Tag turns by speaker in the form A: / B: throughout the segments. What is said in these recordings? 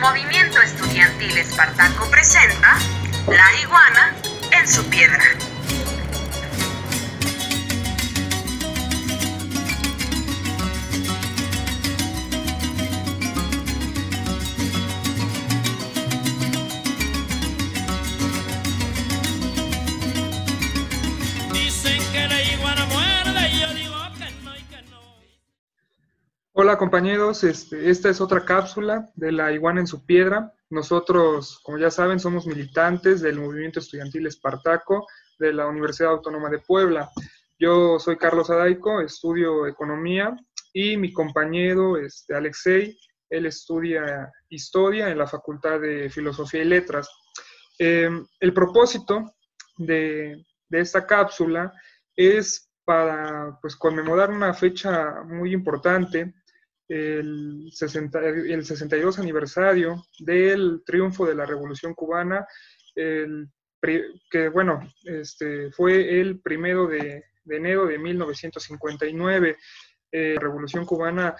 A: Movimiento Estudiantil Espartaco presenta La iguana en su piedra.
B: Hola compañeros, este, esta es otra cápsula de la iguana en su piedra. Nosotros, como ya saben, somos militantes del movimiento estudiantil Espartaco de la Universidad Autónoma de Puebla. Yo soy Carlos Adaico, estudio economía y mi compañero este, Alexei, él estudia historia en la Facultad de Filosofía y Letras. Eh, el propósito de, de esta cápsula es para pues, conmemorar una fecha muy importante, el, 60, el 62 aniversario del triunfo de la Revolución Cubana, el, que bueno, este, fue el primero de, de enero de 1959. Eh, la Revolución Cubana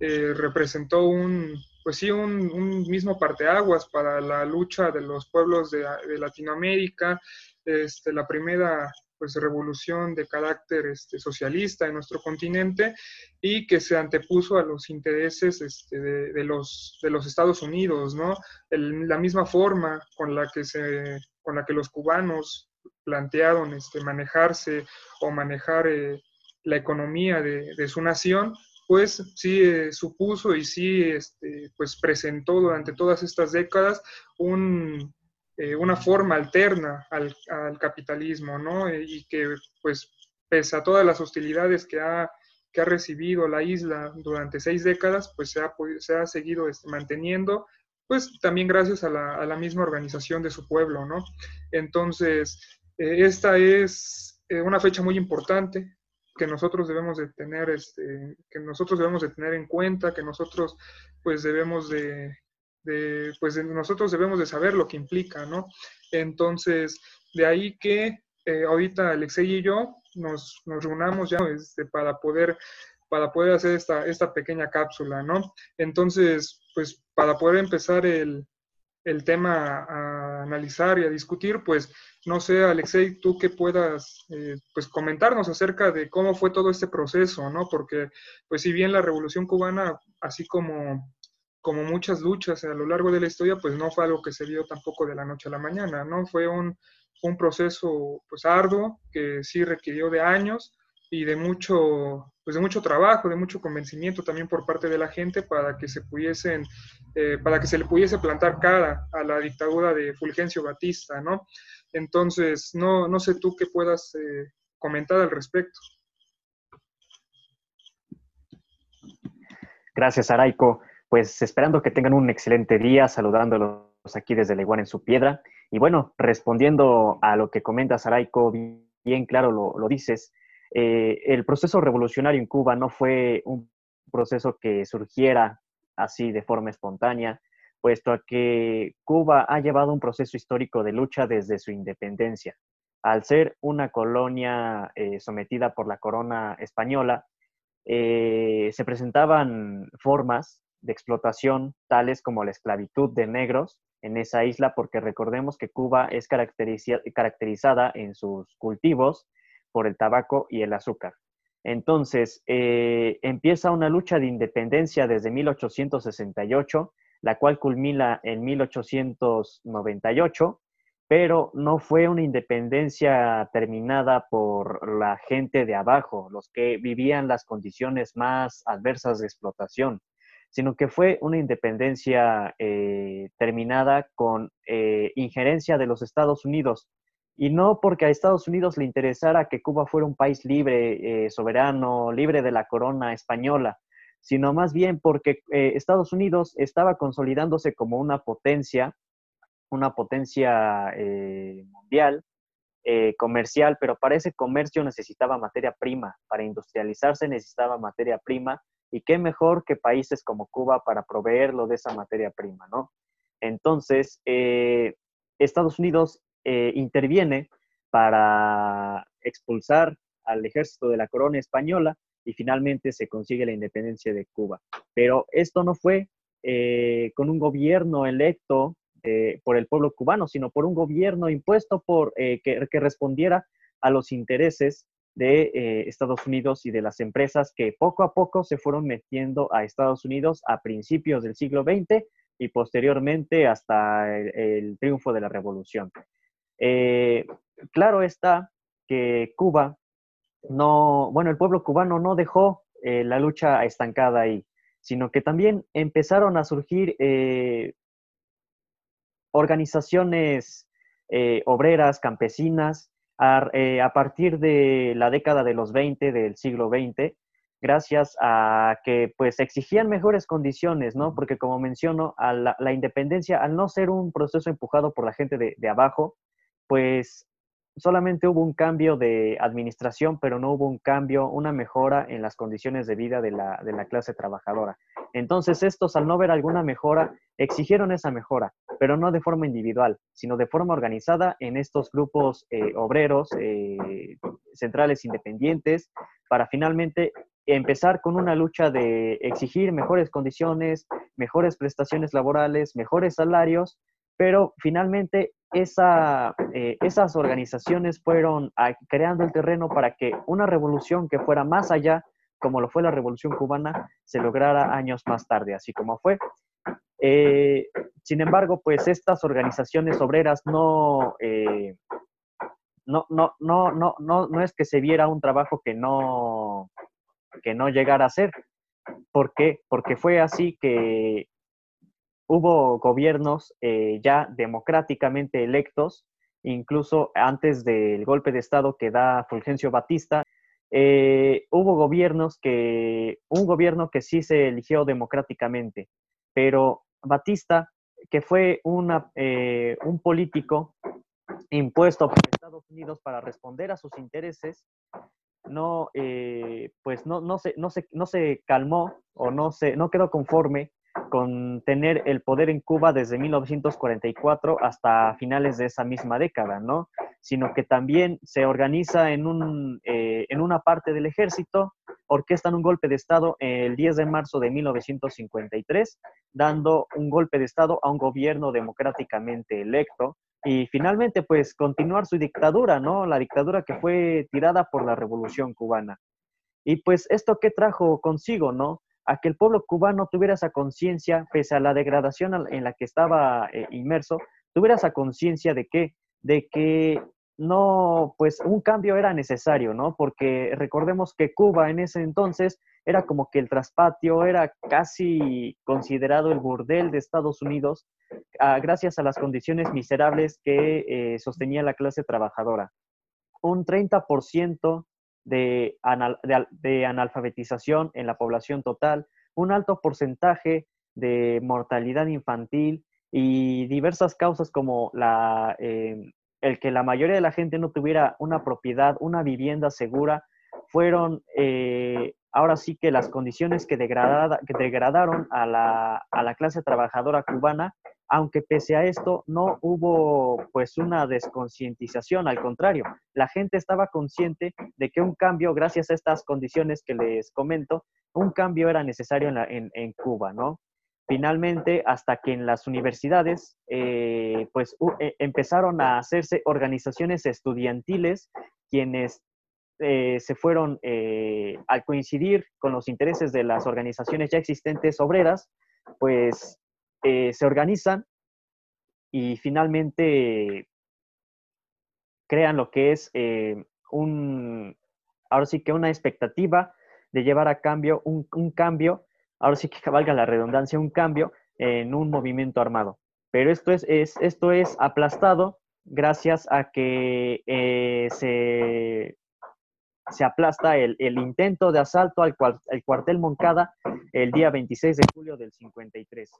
B: eh, representó un, pues sí, un, un, mismo parteaguas para la lucha de los pueblos de, de Latinoamérica, este, la primera pues, revolución de carácter este, socialista en nuestro continente y que se antepuso a los intereses este, de, los, Estados Unidos, ¿no? La misma forma con la que, se, con la que los cubanos plantearon este, manejarse o manejar eh, la economía de, su nación, pues sí eh, supuso y sí pues presentó durante todas estas décadas un, eh, una forma alterna al, al capitalismo, ¿no? Eh, y que, pues, pese a todas las hostilidades que ha, que ha recibido la isla durante seis décadas, pues se ha, se ha seguido este, manteniendo, pues también gracias a la, a la, misma organización de su pueblo, ¿no? Entonces, eh, esta es eh, una fecha muy importante que nosotros debemos de tener, este, que nosotros debemos de tener en cuenta, que nosotros, pues, debemos de, de, pues nosotros debemos de saber lo que implica, ¿no? Entonces, de ahí que eh, ahorita Alexei y yo nos, nos reunamos ya este, para, poder, para poder hacer esta, esta pequeña cápsula, ¿no? Entonces, pues para poder empezar el, el tema a analizar y a discutir, pues no sé, Alexei, tú que puedas eh, pues comentarnos acerca de cómo fue todo este proceso, ¿no? Porque pues si bien la Revolución Cubana, así como como muchas luchas a lo largo de la historia, pues no fue algo que se dio tampoco de la noche a la mañana, ¿no? Fue un, un proceso pues arduo que sí requirió de años y de mucho, pues de mucho trabajo, de mucho convencimiento también por parte de la gente para que se pudiesen, eh, para que se le pudiese plantar cara a la dictadura de Fulgencio Batista, ¿no? Entonces, no, no sé tú qué puedas eh, comentar al respecto.
C: Gracias, Araico pues esperando que tengan un excelente día, saludándolos aquí desde la iguana en su piedra. Y bueno, respondiendo a lo que comenta Saraico, bien claro lo, lo dices, eh, el proceso revolucionario en Cuba no fue un proceso que surgiera así de forma espontánea, puesto que Cuba ha llevado un proceso histórico de lucha desde su independencia. Al ser una colonia eh, sometida por la corona española, eh, se presentaban formas de explotación, tales como la esclavitud de negros en esa isla, porque recordemos que Cuba es caracterizada en sus cultivos por el tabaco y el azúcar. Entonces, eh, empieza una lucha de independencia desde 1868, la cual culmina en 1898, pero no fue una independencia terminada por la gente de abajo, los que vivían las condiciones más adversas de explotación sino que fue una independencia eh, terminada con eh, injerencia de los Estados Unidos. Y no porque a Estados Unidos le interesara que Cuba fuera un país libre, eh, soberano, libre de la corona española, sino más bien porque Estados Unidos estaba consolidándose como una potencia, una potencia mundial, comercial, pero para ese comercio necesitaba materia prima, para industrializarse necesitaba materia prima y qué mejor que países como Cuba para proveerlo de esa materia prima, ¿no? Entonces, eh, Estados Unidos eh, interviene para expulsar al ejército de la corona española y finalmente se consigue la independencia de Cuba. Pero esto no fue eh, con un gobierno electo por el pueblo cubano, sino por un gobierno impuesto por que, que, respondiera a los intereses de Estados Unidos y de las empresas que poco a poco se fueron metiendo a Estados Unidos a principios del siglo XX y posteriormente hasta el, triunfo de la revolución. Eh, claro está que Cuba no, bueno, el pueblo cubano no dejó eh, la lucha estancada ahí, sino que también empezaron a surgir eh, organizaciones obreras, campesinas, a, a, partir de la década de los 20 del siglo XX, gracias a que pues exigían mejores condiciones, ¿no? Porque como menciono, a la, independencia, al no ser un proceso empujado por la gente de, de, abajo, pues solamente hubo un cambio de administración, pero no hubo un cambio, una mejora en las condiciones de vida de la, de la clase trabajadora. Entonces estos, al no ver alguna mejora, exigieron esa mejora, pero no de forma individual, sino de forma organizada en estos grupos eh, obreros, eh, centrales independientes, para finalmente empezar con una lucha de exigir mejores condiciones, mejores prestaciones laborales, mejores salarios, pero finalmente eh, esas organizaciones fueron ah, creando el terreno para que una revolución que fuera más allá, como lo fue la revolución cubana, se lograra años más tarde, así como fue. Eh, sin embargo, pues estas organizaciones obreras no, eh, no, no, no, no, no, no es que se viera un trabajo que no, que no llegara a ser. ¿Por qué? Porque fue así que hubo gobiernos eh, ya democráticamente electos, incluso antes del golpe de Estado que da Fulgencio Batista, eh, hubo gobiernos que, un gobierno que sí se eligió democráticamente, pero Batista, que fue una, eh, un político impuesto por Estados Unidos para responder a sus intereses, no, eh, pues no, no, se, no, se, no se calmó o no, se, no quedó conforme con tener el poder en Cuba desde 1944 hasta finales de esa misma década, ¿no? Sino que también se organiza en, un, eh, en una parte del ejército, orquestan un golpe de Estado el 10 de marzo de 1953, dando un golpe de Estado a un gobierno democráticamente electo, y finalmente pues continuar su dictadura, ¿no? La dictadura que fue tirada por la revolución cubana. Y pues esto qué trajo consigo, ¿no? A que el pueblo cubano tuviera esa conciencia, pese a la degradación en la que estaba eh, inmerso, tuviera esa conciencia de que, de que no, pues un cambio era necesario, ¿no? Porque recordemos que Cuba en ese entonces era como que el traspatio, era casi considerado el burdel de Estados Unidos, ah, gracias a las condiciones miserables que eh, sostenía la clase trabajadora. Un 30% de, de analfabetización en la población total, un alto porcentaje de mortalidad infantil y diversas causas como la, eh, el que la mayoría de la gente no tuviera una propiedad, una vivienda segura, fueron eh, ahora sí que las condiciones que, que degradaron a la, a la, clase trabajadora cubana, aunque pese a esto no hubo pues una desconcientización, al contrario, la gente estaba consciente de que un cambio, gracias a estas condiciones que les comento, un cambio era necesario en, en Cuba, ¿no? finalmente hasta que en las universidades eh, pues e, empezaron a hacerse organizaciones estudiantiles quienes eh, se fueron eh, al coincidir con los intereses de las organizaciones ya existentes obreras pues se organizan y finalmente crean lo que es un ahora sí que una expectativa de llevar a cambio un, un cambio ahora sí que valga la redundancia, un cambio en un movimiento armado. Pero esto es, esto es aplastado gracias a que eh, se, se, aplasta el, intento de asalto al, cuartel Moncada el día 26 de julio del 53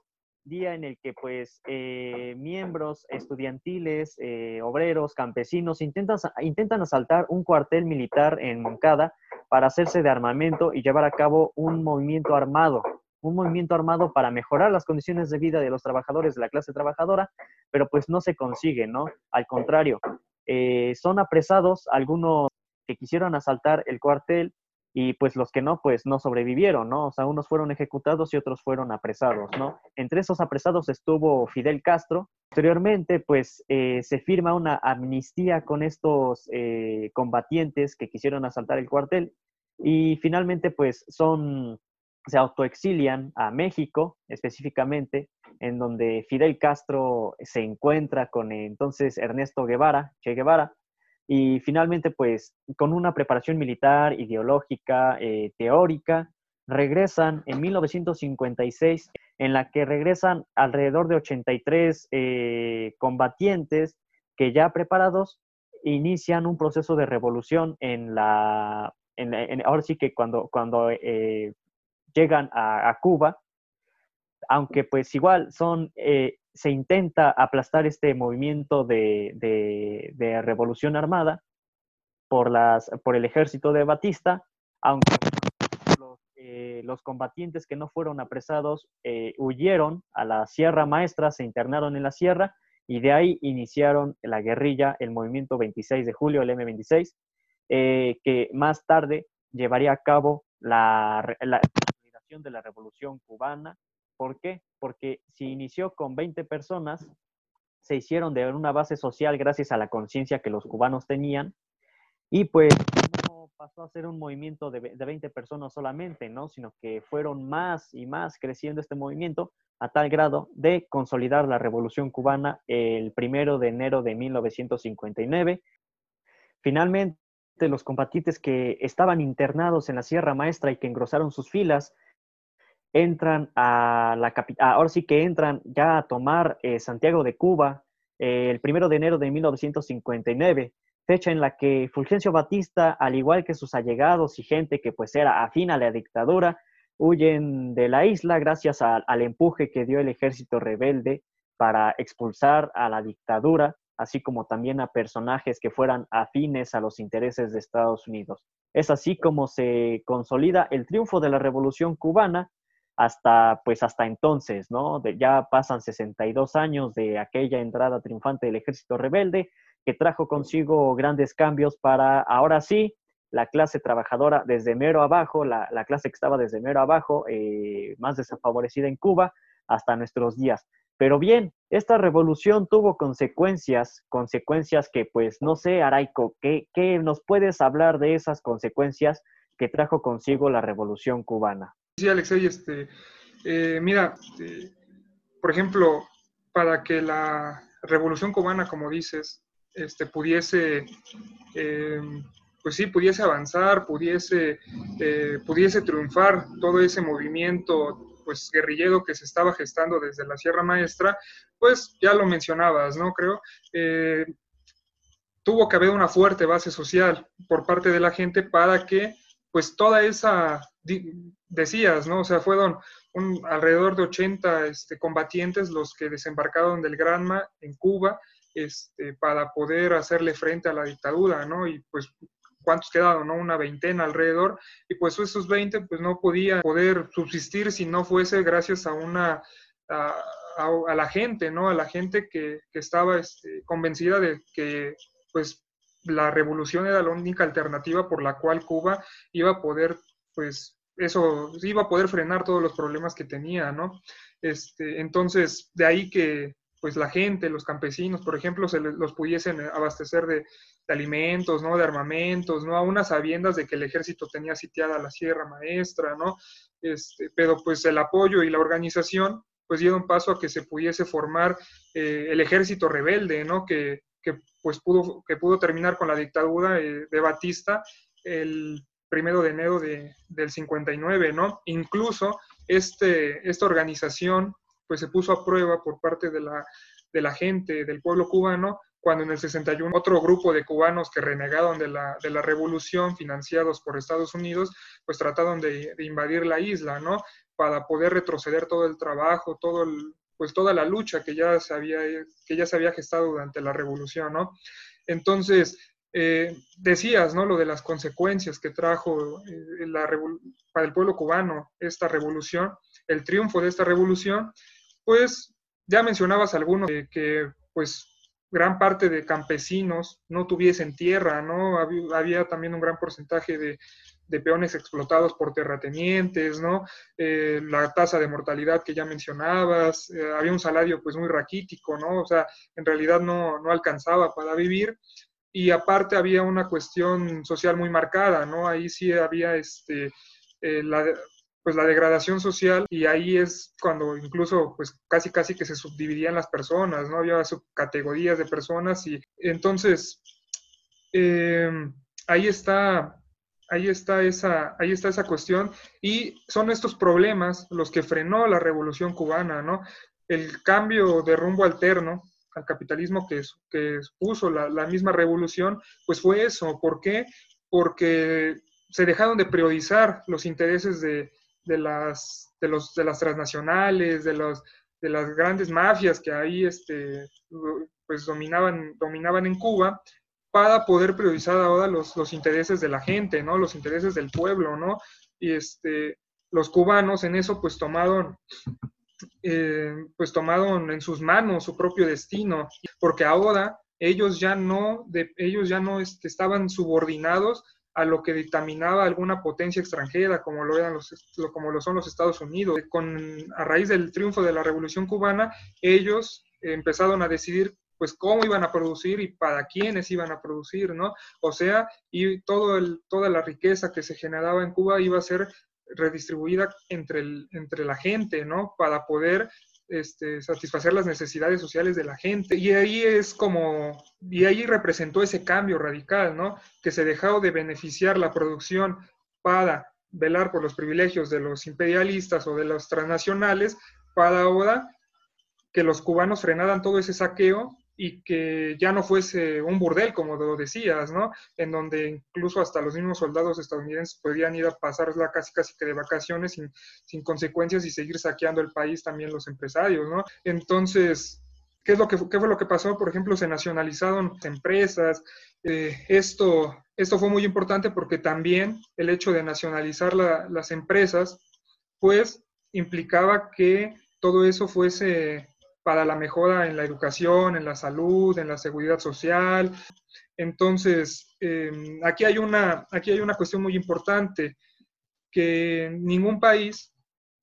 C: día en el que pues eh, miembros estudiantiles, eh, obreros, campesinos intentan, intentan asaltar un cuartel militar en Moncada para hacerse de armamento y llevar a cabo un movimiento armado, un movimiento armado para mejorar las condiciones de vida de los trabajadores de la clase trabajadora, pero pues no se consigue, ¿no? Al contrario, eh, son apresados algunos que quisieron asaltar el cuartel y pues los que no, pues no sobrevivieron, ¿no? O sea, unos fueron ejecutados y otros fueron apresados, ¿no? Entre esos apresados estuvo Fidel Castro. Posteriormente, pues eh, se firma una amnistía con estos eh, combatientes que quisieron asaltar el cuartel y finalmente, pues son, se autoexilian a México específicamente, en donde Fidel Castro se encuentra con entonces Ernesto Guevara, Che Guevara, y finalmente, pues, con una preparación militar, ideológica, eh, teórica, regresan en 1956, en la que regresan alrededor de 83 eh, combatientes que ya preparados inician un proceso de revolución en la, ahora sí que cuando, cuando eh, llegan a, Cuba, aunque pues igual son se intenta aplastar este movimiento de, revolución armada por, las, por el ejército de Batista, aunque los, eh, combatientes que no fueron apresados eh, huyeron a la Sierra Maestra, se internaron en la sierra y de ahí iniciaron la guerrilla, el movimiento 26 de julio, el M26, eh, que más tarde llevaría a cabo la, la de la revolución cubana ¿Por qué? Porque si inició con 20 personas, se hicieron de una base social gracias a la conciencia que los cubanos tenían y pues no pasó a ser un movimiento de, 20 personas solamente, ¿no? Sino que fueron más y más creciendo este movimiento a tal grado de consolidar la revolución cubana el primero de enero de 1959. Finalmente, los combatientes que estaban internados en la Sierra Maestra y que engrosaron sus filas entran a la capital, ahora sí que entran ya a tomar eh, Santiago de Cuba eh, el primero de enero de 1959, fecha en la que Fulgencio Batista, al igual que sus allegados y gente que pues era afín a la dictadura, huyen de la isla gracias al empuje que dio el ejército rebelde para expulsar a la dictadura, así como también a personajes que fueran afines a los intereses de Estados Unidos. Es así como se consolida el triunfo de la Revolución cubana hasta, pues hasta entonces, ¿no? ya pasan 62 años de aquella entrada triunfante del ejército rebelde que trajo consigo grandes cambios para, ahora sí, la clase trabajadora desde mero abajo, la, clase que estaba desde mero abajo, eh, más desfavorecida en Cuba, hasta nuestros días. Pero bien, esta revolución tuvo consecuencias, consecuencias que pues no sé, Araico, ¿qué, qué nos puedes hablar de esas consecuencias que trajo consigo la revolución cubana?
B: Sí, Alexei, este, eh, mira, este, por ejemplo, para que la revolución cubana, como dices, este, pudiese, eh, pues sí, pudiese avanzar, pudiese, eh, pudiese triunfar todo ese movimiento pues guerrillero que se estaba gestando desde la Sierra Maestra, pues ya lo mencionabas, ¿no? Creo, tuvo que haber una fuerte base social por parte de la gente para que pues toda esa decías, ¿no? O sea, fueron un, alrededor de 80 este, combatientes los que desembarcaron del Granma en Cuba este, para poder hacerle frente a la dictadura, ¿no? Y pues, ¿cuántos quedaron, no? Una veintena alrededor. Y pues esos 20 pues no podían poder subsistir si no fuese gracias a una... A, la gente, ¿no? A la gente que, que estaba este, convencida de que pues la revolución era la única alternativa por la cual Cuba iba a poder pues eso iba a poder frenar todos los problemas que tenía, ¿no? Este, entonces, de ahí que pues la gente, los campesinos, por ejemplo, se los pudiesen abastecer de, alimentos, ¿no? De armamentos, ¿no? A unas sabiendas de que el ejército tenía sitiada la Sierra Maestra, ¿no? Este, pero pues el apoyo y la organización pues dieron paso a que se pudiese formar eh, el ejército rebelde, ¿no? Que, que, pues pudo, que pudo terminar con la dictadura eh, de Batista el primero de enero de, del 59, ¿no? Incluso este, esta organización pues se puso a prueba por parte de la, de la gente, del pueblo cubano, cuando en el 61 otro grupo de cubanos que renegaron de la, de la revolución, financiados por Estados Unidos, pues trataron de, de, invadir la isla, ¿no? Para poder retroceder todo el trabajo, todo el, pues toda la lucha que ya se había, que ya se había gestado durante la revolución, ¿no? Entonces, eh, decías, ¿no? Lo de las consecuencias que trajo eh, la para el pueblo cubano esta revolución, el triunfo de esta revolución, pues ya mencionabas algunos que, pues, gran parte de campesinos no tuviesen tierra, ¿no? Había, también un gran porcentaje de, de peones explotados por terratenientes, ¿no? Eh, la tasa de mortalidad que ya mencionabas, eh, había un salario pues muy raquítico, ¿no? O sea, en realidad no, no alcanzaba para vivir y aparte había una cuestión social muy marcada, ¿no? Ahí sí había este, eh, la, pues la degradación social y ahí es cuando incluso pues casi casi que se subdividían las personas, ¿no? Había subcategorías de personas y entonces ahí está ahí está esa, ahí está esa cuestión y son estos problemas los que frenó la revolución cubana, ¿no? El cambio de rumbo alterno al capitalismo que, que puso la, la, misma revolución, pues fue eso. ¿Por qué? Porque se dejaron de priorizar los intereses de, de las, de, los, de las transnacionales, de, los, de las grandes mafias que ahí este, pues dominaban, dominaban en Cuba para poder priorizar ahora los, intereses de la gente, ¿no? Los intereses del pueblo, ¿no? Y este, los cubanos en eso pues tomaron, eh, pues tomaron en sus manos su propio destino, porque ahora ellos ya no, ellos ya no este, estaban subordinados a lo que dictaminaba alguna potencia extranjera, como lo, eran los, como lo son los Estados Unidos. Con, a raíz del triunfo de la Revolución Cubana, ellos empezaron a decidir pues cómo iban a producir y para quiénes iban a producir, ¿no? O sea, y todo el, toda la riqueza que se generaba en Cuba iba a ser redistribuida entre, el, entre la gente, ¿no? Para poder este, satisfacer las necesidades sociales de la gente. Y ahí es como, y ahí representó ese cambio radical, ¿no? Que se dejó de beneficiar la producción para velar por los privilegios de los imperialistas o de los transnacionales, para ahora que los cubanos frenaran todo ese saqueo y que ya no fuese un burdel, como lo decías, ¿no? En donde incluso hasta los mismos soldados estadounidenses podían ir a pasarla casi casi que de vacaciones sin, sin consecuencias y seguir saqueando el país también los empresarios, ¿no? Entonces, ¿qué, es lo que, qué fue lo que pasó? Por ejemplo, se nacionalizaron empresas. Eh, esto, esto fue muy importante porque también el hecho de nacionalizar la, las empresas, pues implicaba que todo eso fuese para la mejora en la educación, en la salud, en la seguridad social. Entonces, em, aquí, hay una, aquí hay una cuestión muy importante, que ningún país,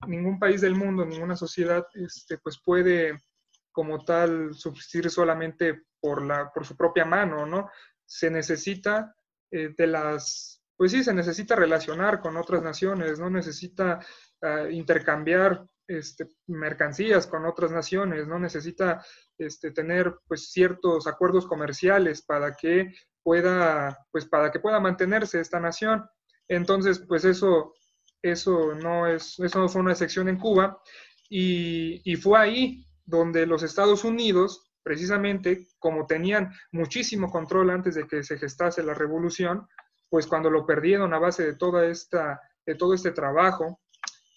B: ningún país del mundo, ninguna sociedad, este, pues puede como tal subsistir solamente por, la, por su propia mano, ¿no? Se necesita eh, de las, pues sí, se necesita relacionar con otras naciones, ¿no? Necesita uh, intercambiar este, mercancías con otras naciones, ¿no? Necesita este, tener pues ciertos acuerdos comerciales para que pueda, pues para que pueda mantenerse esta nación. Entonces, pues eso, eso no es, eso no fue una excepción en Cuba y, y fue ahí donde los Estados Unidos, precisamente como tenían muchísimo control antes de que se gestase la revolución, pues cuando lo perdieron a base de toda esta, de todo este trabajo,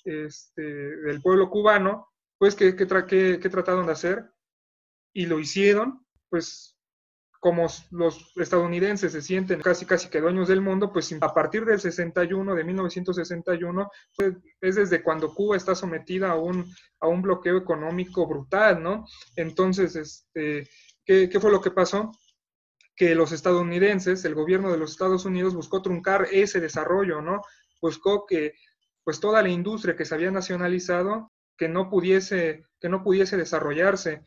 B: este, del pueblo cubano, pues, ¿qué, qué, trataron de hacer? Y lo hicieron, pues, como los estadounidenses se sienten casi casi que dueños del mundo, pues a partir del 61, de 1961, pues, es desde cuando Cuba está sometida a un, a un bloqueo económico brutal, ¿no? Entonces, este, ¿qué, ¿qué fue lo que pasó? Que los estadounidenses, el gobierno de los Estados Unidos buscó truncar ese desarrollo, ¿no? Buscó que pues toda la industria que se había nacionalizado que no pudiese, que no pudiese desarrollarse.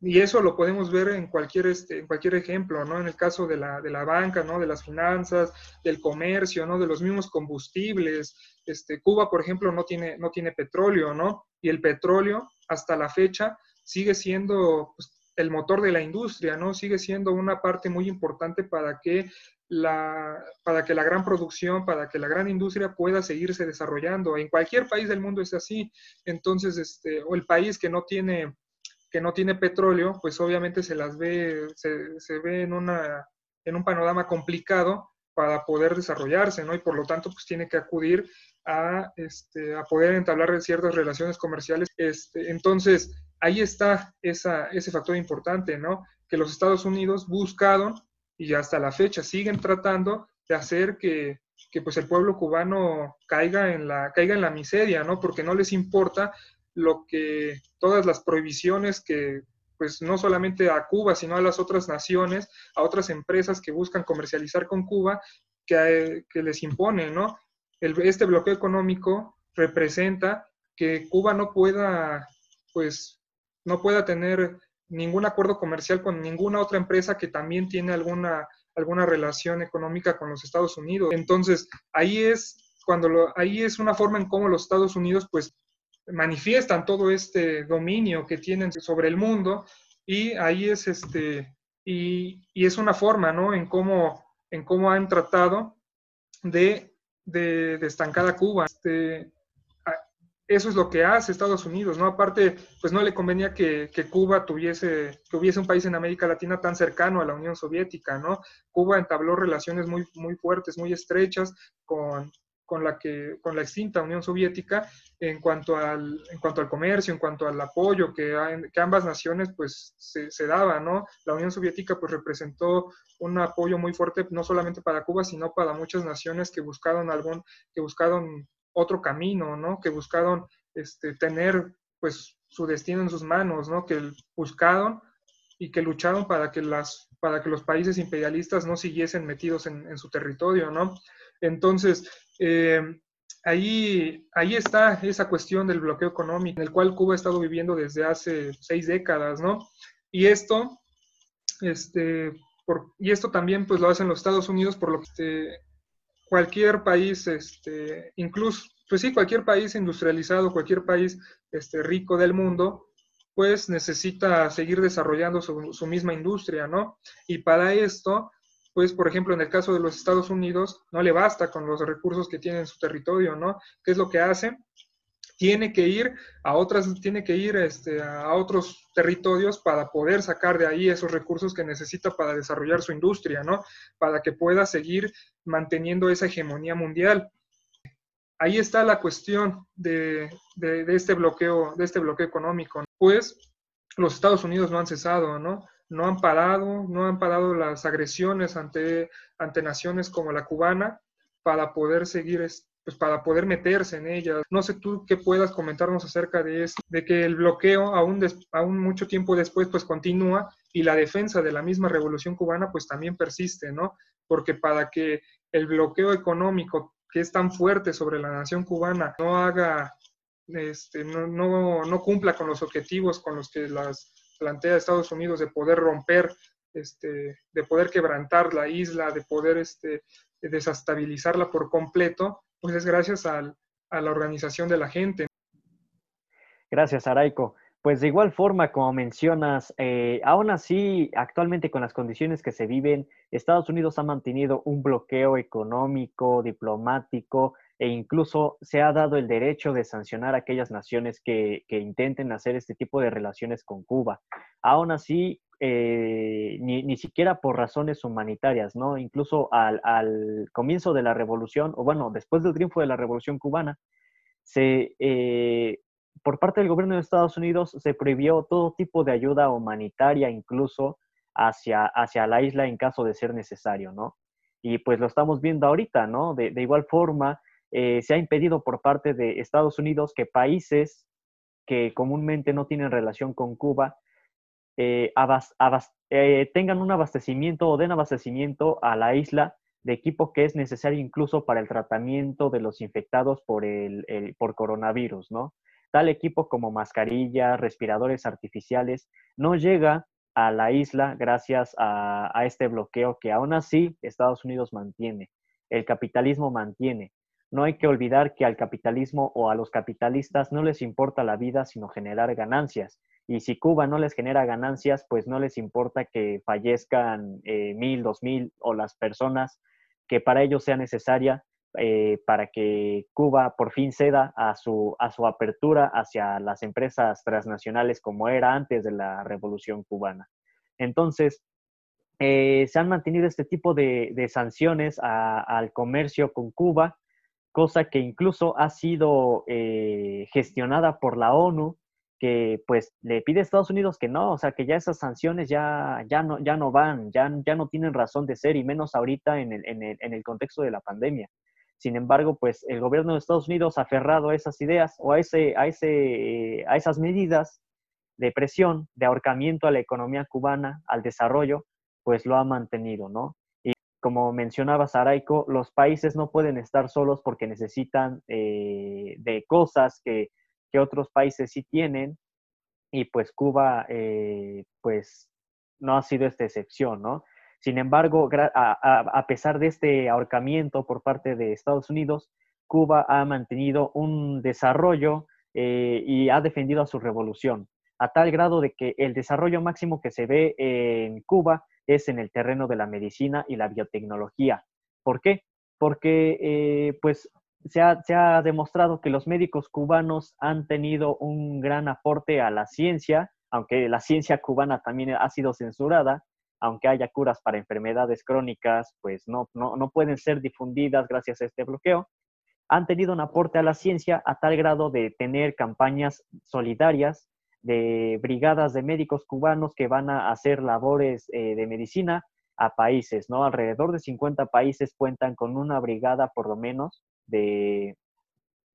B: Y eso lo podemos ver en cualquier, este, en cualquier ejemplo, ¿no? En el caso de la, de la banca, ¿no? De las finanzas, del comercio, ¿no? De los mismos combustibles. Este, Cuba, por ejemplo, no tiene, no tiene petróleo, ¿no? Y el petróleo, hasta la fecha, sigue siendo pues, el motor de la industria, ¿no? Sigue siendo una parte muy importante para que la, para que la gran producción, para que la gran industria pueda seguirse desarrollando. En cualquier país del mundo es así. Entonces, este, o el país que no tiene que no tiene petróleo, pues obviamente se las ve, se, se ve en, una, en un panorama complicado para poder desarrollarse, ¿no? Y por lo tanto, pues tiene que acudir a, este, a poder entablar ciertas relaciones comerciales. Este, entonces, ahí está esa, ese factor importante, ¿no? Que los Estados Unidos buscaron y hasta la fecha siguen tratando de hacer que, que, pues el pueblo cubano caiga en, la, caiga en la miseria, ¿no? Porque no les importa lo que todas las prohibiciones que pues no solamente a Cuba, sino a las otras naciones, a otras empresas que buscan comercializar con Cuba, que, que les imponen, ¿no? este bloqueo económico representa que Cuba no pueda, pues, no pueda tener ningún acuerdo comercial con ninguna otra empresa que también tiene alguna, alguna relación económica con los Estados Unidos. Entonces, ahí es cuando lo, ahí es una forma en cómo los Estados Unidos, pues, manifiestan todo este dominio que tienen sobre el mundo y ahí es este y, es una forma no en cómo en cómo han tratado de, de, estancar a Cuba este, eso es lo que hace Estados Unidos no aparte pues no le convenía que, que, Cuba tuviese que hubiese un país en América Latina tan cercano a la Unión Soviética no Cuba entabló relaciones muy muy fuertes muy estrechas con con la, que, con la extinta Unión Soviética en cuanto al, en cuanto al comercio, en cuanto al apoyo que, que ambas naciones pues se, se daban, ¿no? La Unión Soviética pues representó un apoyo muy fuerte no solamente para Cuba, sino para muchas naciones que buscaron algún, que buscaron otro camino, ¿no? Que buscaron este, tener pues su destino en sus manos, ¿no? Que buscaron y que lucharon para que, las, para que los países imperialistas no siguiesen metidos en, su territorio, ¿no? Entonces, eh, ahí, ahí está esa cuestión del bloqueo económico, en el cual Cuba ha estado viviendo desde hace seis décadas, ¿no? Y esto, este, y esto también pues lo hacen los Estados Unidos, por lo que este, cualquier país, este, incluso, pues sí, cualquier país industrializado, cualquier país este, rico del mundo, pues necesita seguir desarrollando su, su misma industria, ¿no? Y para esto, pues, por ejemplo, en el caso de los Estados Unidos, no le basta con los recursos que tiene en su territorio, ¿no? ¿Qué es lo que hace? Tiene que ir a otras, tiene que ir este, a otros territorios para poder sacar de ahí esos recursos que necesita para desarrollar su industria, ¿no? Para que pueda seguir manteniendo esa hegemonía mundial. Ahí está la cuestión de, de, de este bloqueo, de este bloqueo económico. Pues los Estados Unidos no han cesado, ¿no? no han parado, no han parado las agresiones ante, ante naciones como la cubana para poder seguir, pues para poder meterse en ellas. No sé tú qué puedas comentarnos acerca de esto, de que el bloqueo aún, aún mucho tiempo después pues continúa y la defensa de la misma revolución cubana pues también persiste, ¿no? Porque para que el bloqueo económico que es tan fuerte sobre la nación cubana no haga, este, no, no, no cumpla con los objetivos con los que las plantea Estados Unidos de poder romper, este, de poder quebrantar la isla, de poder este, desestabilizarla por completo, pues es gracias al, a la organización de la gente.
C: Gracias, Araico. Pues de igual forma, como mencionas, eh, aún así, actualmente con las condiciones que se viven, Estados Unidos ha mantenido un bloqueo económico, diplomático e incluso se ha dado el derecho de sancionar a aquellas naciones que, intenten hacer este tipo de relaciones con Cuba. Aún así, eh, ni, siquiera por razones humanitarias, ¿no? Incluso al, comienzo de la revolución, o bueno, después del triunfo de la revolución cubana, se, eh, por parte del gobierno de Estados Unidos se prohibió todo tipo de ayuda humanitaria, incluso hacia, hacia la isla en caso de ser necesario, ¿no? Y pues lo estamos viendo ahorita, ¿no? de igual forma, eh, se ha impedido por parte de Estados Unidos que países que comúnmente no tienen relación con Cuba eh, eh, tengan un abastecimiento o den abastecimiento a la isla de equipo que es necesario incluso para el tratamiento de los infectados por, el, por coronavirus, ¿no? Tal equipo como mascarillas, respiradores artificiales, no llega a la isla gracias a, a este bloqueo que aún así Estados Unidos mantiene, el capitalismo mantiene. No hay que olvidar que al capitalismo o a los capitalistas no les importa la vida, sino generar ganancias. Y si Cuba no les genera ganancias, pues no les importa que fallezcan eh, mil, dos mil o las personas que para ellos sea necesaria eh, para que Cuba por fin ceda a su, a su apertura hacia las empresas transnacionales como era antes de la revolución cubana. Entonces, eh, se han mantenido este tipo de, sanciones al comercio con Cuba cosa que incluso ha sido gestionada por la ONU, que pues le pide a Estados Unidos que no, o sea, que ya esas sanciones ya, ya, no, ya no van, ya, ya no tienen razón de ser, y menos ahorita en el, en, el, contexto de la pandemia. Sin embargo, pues el gobierno de Estados Unidos, aferrado a esas ideas o a, ese, a, ese, a esas medidas de presión, de ahorcamiento a la economía cubana, al desarrollo, pues lo ha mantenido, ¿no? como mencionaba Saraiko, los países no pueden estar solos porque necesitan eh, de cosas que, que, otros países sí tienen y pues Cuba eh, pues no ha sido esta excepción, ¿no? Sin embargo, a, pesar de este ahorcamiento por parte de Estados Unidos, Cuba ha mantenido un desarrollo eh, y ha defendido a su revolución, a tal grado de que el desarrollo máximo que se ve en Cuba es en el terreno de la medicina y la biotecnología. ¿Por qué? Porque eh, pues se ha, demostrado que los médicos cubanos han tenido un gran aporte a la ciencia, aunque la ciencia cubana también ha sido censurada, aunque haya curas para enfermedades crónicas, pues no, no, no pueden ser difundidas gracias a este bloqueo. Han tenido un aporte a la ciencia a tal grado de tener campañas solidarias de brigadas de médicos cubanos que van a hacer labores eh, de medicina a países, ¿no? Alrededor de 50 países cuentan con una brigada por lo menos de,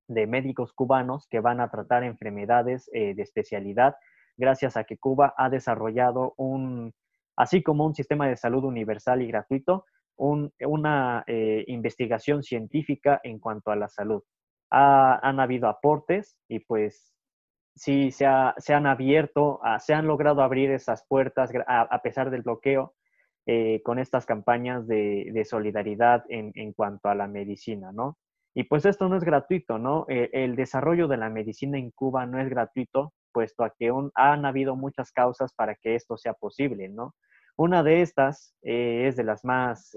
C: de médicos cubanos que van a tratar enfermedades eh, de especialidad gracias a que Cuba ha desarrollado un, así como un sistema de salud universal y gratuito, una eh, investigación científica en cuanto a la salud. han habido aportes y pues sí se, han abierto, ah, se han logrado abrir esas puertas a, pesar del bloqueo eh, con estas campañas de, solidaridad en, cuanto a la medicina, ¿no? Y pues esto no es gratuito, ¿no? Eh, el desarrollo de la medicina en Cuba no es gratuito, puesto a que han habido muchas causas para que esto sea posible, ¿no? Una de estas eh, es de las más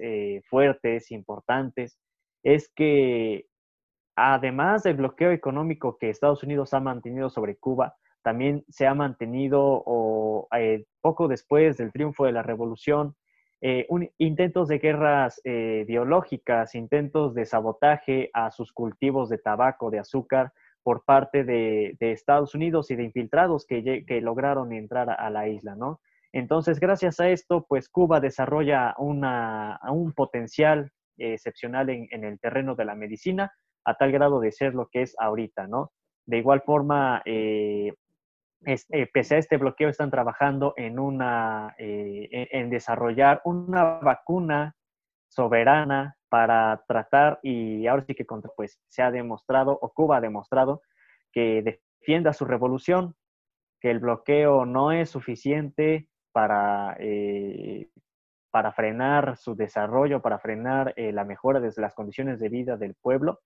C: fuertes, importantes, es que además del bloqueo económico que Estados Unidos ha mantenido sobre Cuba, también se ha mantenido o, eh, poco después del triunfo de la revolución, eh, intentos de guerras eh, biológicas, intentos de sabotaje a sus cultivos de tabaco, de azúcar, por parte de, Estados Unidos y de infiltrados que, lograron entrar a, la isla, ¿no? Entonces, gracias a esto, pues Cuba desarrolla un potencial excepcional en el terreno de la medicina, a tal grado de ser lo que es ahorita, ¿no? De igual forma, eh, eh, pese a este bloqueo, están trabajando en, una, eh, en desarrollar una vacuna soberana para tratar, y ahora sí que pues, se ha demostrado, o Cuba ha demostrado, que defienda su revolución, que el bloqueo no es suficiente para, para frenar su desarrollo, para frenar la mejora de las condiciones de vida del pueblo,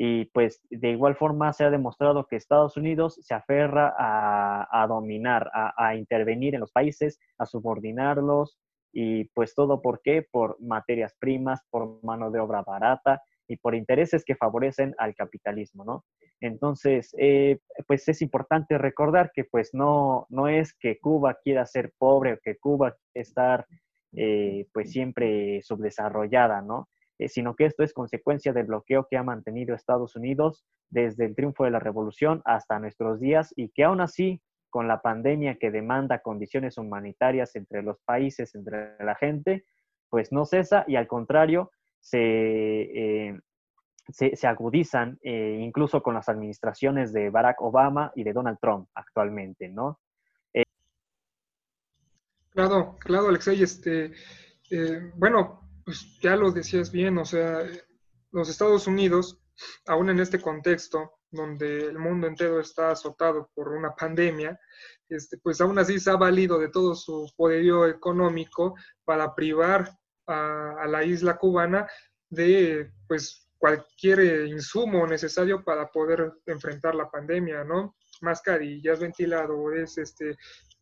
C: y pues de igual forma se ha demostrado que Estados Unidos se aferra a, dominar, a, intervenir en los países, a subordinarlos y pues todo por qué? Por materias primas, por mano de obra barata y por intereses que favorecen al capitalismo, ¿no? Entonces, eh, pues es importante recordar que pues no, no es que Cuba quiera ser pobre o que Cuba quiera estar eh, pues siempre subdesarrollada, ¿no? Eh, sino que esto es consecuencia del bloqueo que ha mantenido Estados Unidos desde el triunfo de la revolución hasta nuestros días y que aún así, con la pandemia que demanda condiciones humanitarias entre los países, entre la gente, pues no cesa y al contrario, se, eh, se, agudizan eh, incluso con las administraciones de Barack Obama y de Donald Trump actualmente, ¿no?
B: Claro, claro, Alexei, este, bueno, pues ya lo decías bien, o sea, los Estados Unidos, aún en este contexto donde el mundo entero está azotado por una pandemia, este, pues aún así se ha valido de todo su poderío económico para privar a, la isla cubana de pues cualquier insumo necesario para poder enfrentar la pandemia, ¿no? Mascarillas, ventiladores, este,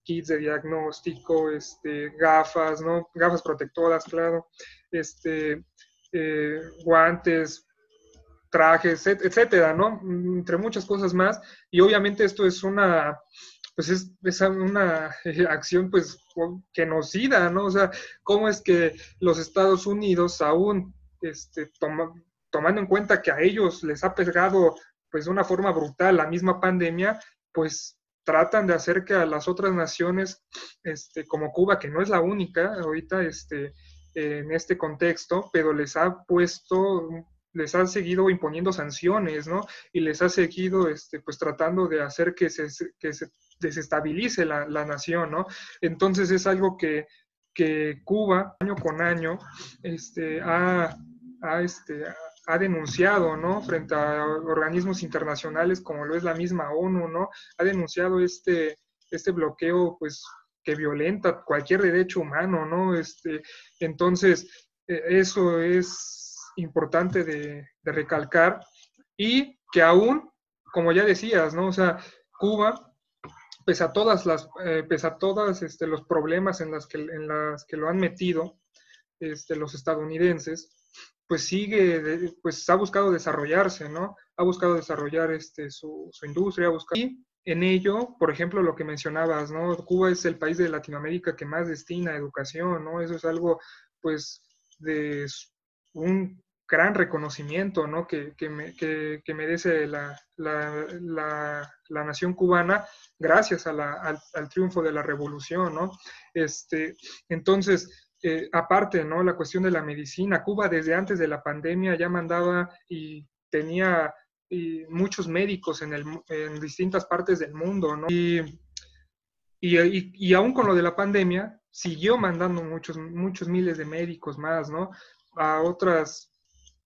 B: kits de diagnóstico, este, gafas, ¿no? Gafas protectoras, claro, este, eh, guantes, trajes, etcétera, ¿no? Entre muchas cosas más. Y obviamente esto es una, pues es, una acción pues ¿no? O sea, ¿cómo es que los Estados Unidos aún este, tomando en cuenta que a ellos les ha pegado pues de una forma brutal la misma pandemia, pues tratan de hacer que a las otras naciones, este, como Cuba, que no es la única ahorita este, en este contexto, pero les ha puesto, les ha seguido imponiendo sanciones, ¿no? Y les ha seguido, este, pues, tratando de hacer que se, que se desestabilice la, la nación, ¿no? Entonces es algo que, que Cuba, año con año, este, ha, este, ha denunciado, ¿no? Frente a organismos internacionales como lo es la misma ONU, ¿no? Ha denunciado este, este bloqueo, pues, que violenta cualquier derecho humano, ¿no? Este, entonces, e, eso es importante de, recalcar y que aún, como ya decías, ¿no? O sea, Cuba, pese a todas las, eh, pese este, los problemas en las que, en las que lo han metido este, los estadounidenses, pues sigue, pues ha buscado desarrollarse, ¿no? Ha buscado desarrollar este, su, su industria, ha buscado... Y en ello, por ejemplo, lo que mencionabas, ¿no? Cuba es el país de Latinoamérica que más destina a educación, ¿no? Eso es algo, pues, de un gran reconocimiento, ¿no? Que, que, que, merece la, la, la, nación cubana gracias al, al, triunfo de la revolución, ¿no? Este, entonces, eh, aparte, ¿no? La cuestión de la medicina, Cuba desde antes de la pandemia ya mandaba y tenía y muchos médicos en, distintas partes del mundo, ¿no? Y, y, y, aún con lo de la pandemia, siguió mandando muchos, muchos miles de médicos más, ¿no? A otras,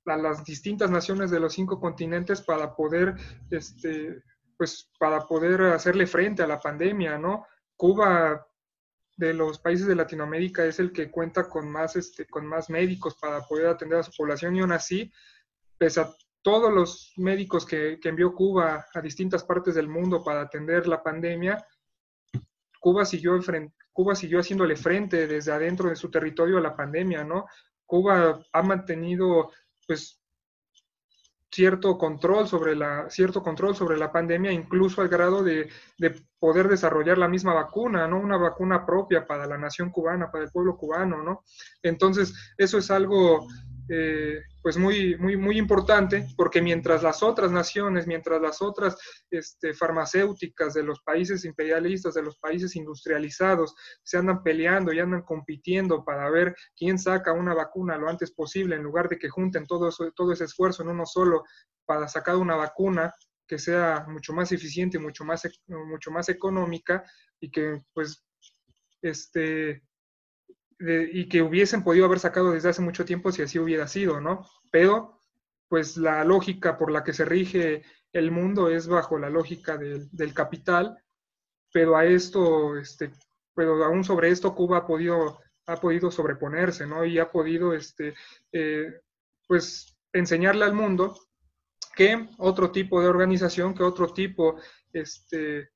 B: a las distintas naciones de los cinco continentes para poder, este, pues, para poder hacerle frente a la pandemia, ¿no? Cuba de los países de Latinoamérica es el que cuenta con más, este, con más médicos para poder atender a su población y aún así, pese a todos los médicos que, envió Cuba a distintas partes del mundo para atender la pandemia, Cuba siguió, Cuba siguió haciéndole frente desde adentro de su territorio a la pandemia, ¿no? Cuba ha mantenido, pues, cierto control sobre la, cierto control sobre la pandemia, incluso al grado de, poder desarrollar la misma vacuna, ¿no? Una vacuna propia para la nación cubana, para el pueblo cubano, ¿no? Entonces, eso es algo eh, pues muy, muy, muy importante, porque mientras las otras naciones, mientras las otras este, farmacéuticas de los países imperialistas, de los países industrializados, se andan peleando y andan compitiendo para ver quién saca una vacuna lo antes posible, en lugar de que junten todo, todo ese esfuerzo en uno solo para sacar una vacuna que sea mucho más eficiente, mucho más, mucho más económica y que pues este, y que hubiesen podido haber sacado desde hace mucho tiempo si así hubiera sido, ¿no? Pero, pues la lógica por la que se rige el mundo es bajo la lógica del, del capital, pero a esto, este, pero aún sobre esto Cuba ha podido, ha podido sobreponerse, ¿no? Y ha podido, este, eh, pues, enseñarle al mundo que otro tipo de organización, que otro tipo, este,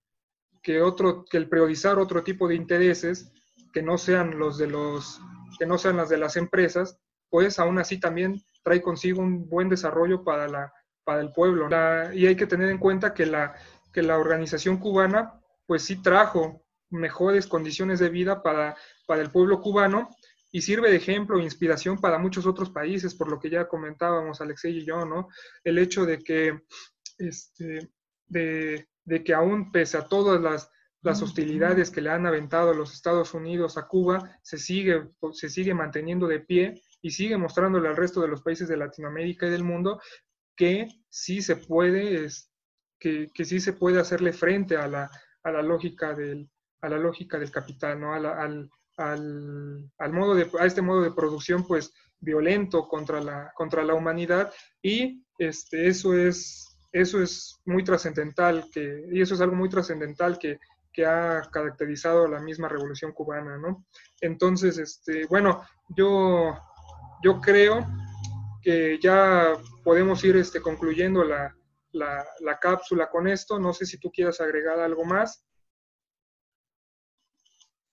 B: que otro, que el priorizar otro tipo de intereses, que no sean los de los, que no sean las de las empresas, pues aún así también trae consigo un buen desarrollo para, la, para el pueblo. y hay que tener en cuenta que la, que la organización cubana, pues sí trajo mejores condiciones de vida para, para el pueblo cubano y sirve de ejemplo e inspiración para muchos otros países, por lo que ya comentábamos Alexei y yo, ¿no? El hecho de que, este, de, de que aún pese a todas las las hostilidades que le han aventado los Estados Unidos a Cuba se sigue, se sigue manteniendo de pie y sigue mostrándole al resto de los países de Latinoamérica y del mundo que sí se puede, que, que sí se puede hacerle frente a la, a la lógica del, a la lógica del capital, ¿no? al, al, al, modo de, a este modo de producción pues violento contra la, contra la humanidad y este, eso es eso es muy trascendental que y eso es algo muy trascendental que que ha caracterizado la misma revolución cubana, ¿no? Entonces, este, bueno, yo, yo creo que ya podemos ir este, concluyendo la, la, cápsula con esto. No sé si tú quieras agregar algo más.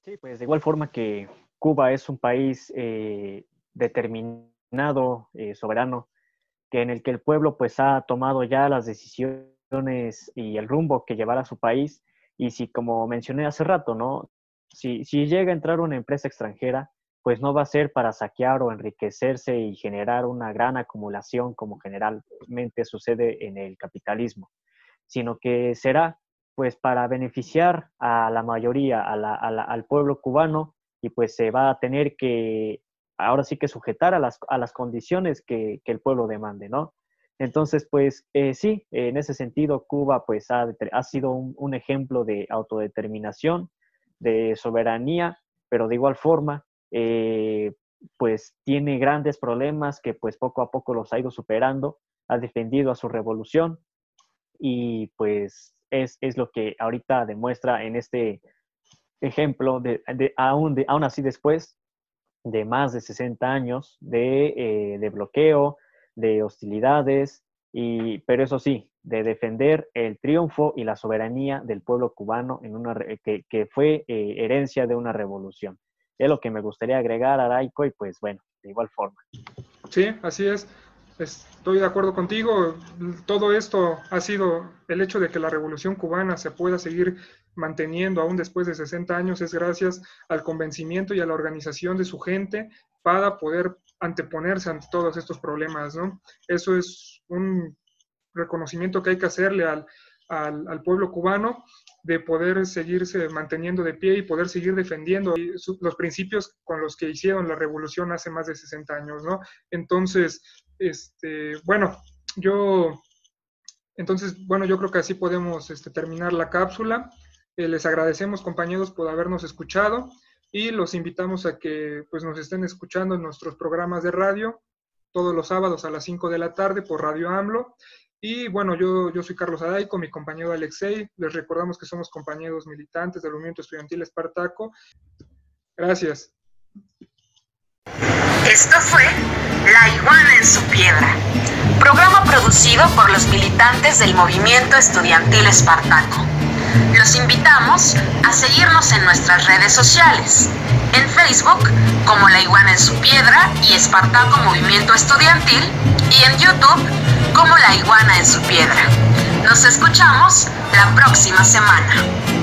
C: Sí, pues de igual forma que Cuba es un país eh, determinado, eh, soberano, que en el que el pueblo pues ha tomado ya las decisiones y el rumbo que llevará a su país y si, como mencioné hace rato, ¿no? Si, si llega a entrar una empresa extranjera, pues no va a ser para saquear o enriquecerse y generar una gran acumulación como generalmente sucede en el capitalismo, sino que será pues para beneficiar a la mayoría, a la, al pueblo cubano y pues se va a tener que ahora sí que sujetar a las, a las condiciones que, que el pueblo demande, ¿no? Entonces, pues eh, sí, en ese sentido, Cuba pues ha, ha sido un, ejemplo de autodeterminación, de soberanía, pero de igual forma, eh, pues tiene grandes problemas que pues poco a poco los ha ido superando, ha defendido a su revolución y pues es, lo que ahorita demuestra en este ejemplo, de, aún, de, aún así después de más de 60 años de, eh, de bloqueo, de hostilidades, y, pero eso sí, de defender el triunfo y la soberanía del pueblo cubano en una, que, que fue eh, herencia de una revolución. Es lo que me gustaría agregar, Araico, y pues bueno, de igual forma.
B: Sí, así es. Estoy de acuerdo contigo. Todo esto ha sido el hecho de que la revolución cubana se pueda seguir manteniendo aún después de 60 años es gracias al convencimiento y a la organización de su gente para poder anteponerse ante todos estos problemas, ¿no? Eso es un reconocimiento que hay que hacerle al, al, pueblo cubano de poder seguirse manteniendo de pie y poder seguir defendiendo los principios con los que hicieron la revolución hace más de 60 años, ¿no? Entonces, este, bueno, yo, entonces, bueno, yo creo que así podemos este, terminar la cápsula. Eh, les agradecemos, compañeros, por habernos escuchado y los invitamos a que pues, nos estén escuchando en nuestros programas de radio todos los sábados a las 5 de la tarde por Radio AMLO. Y bueno, yo, yo soy Carlos Adaico, mi compañero Alexei. Les recordamos que somos compañeros militantes del movimiento estudiantil Espartaco. Gracias.
A: Esto fue La iguana en su piedra, programa producido por los militantes del movimiento estudiantil Espartaco. Los invitamos a seguirnos en nuestras redes sociales, en Facebook como La Iguana en su Piedra y Espartaco Movimiento Estudiantil y en YouTube como La Iguana en su Piedra. Nos escuchamos la próxima semana.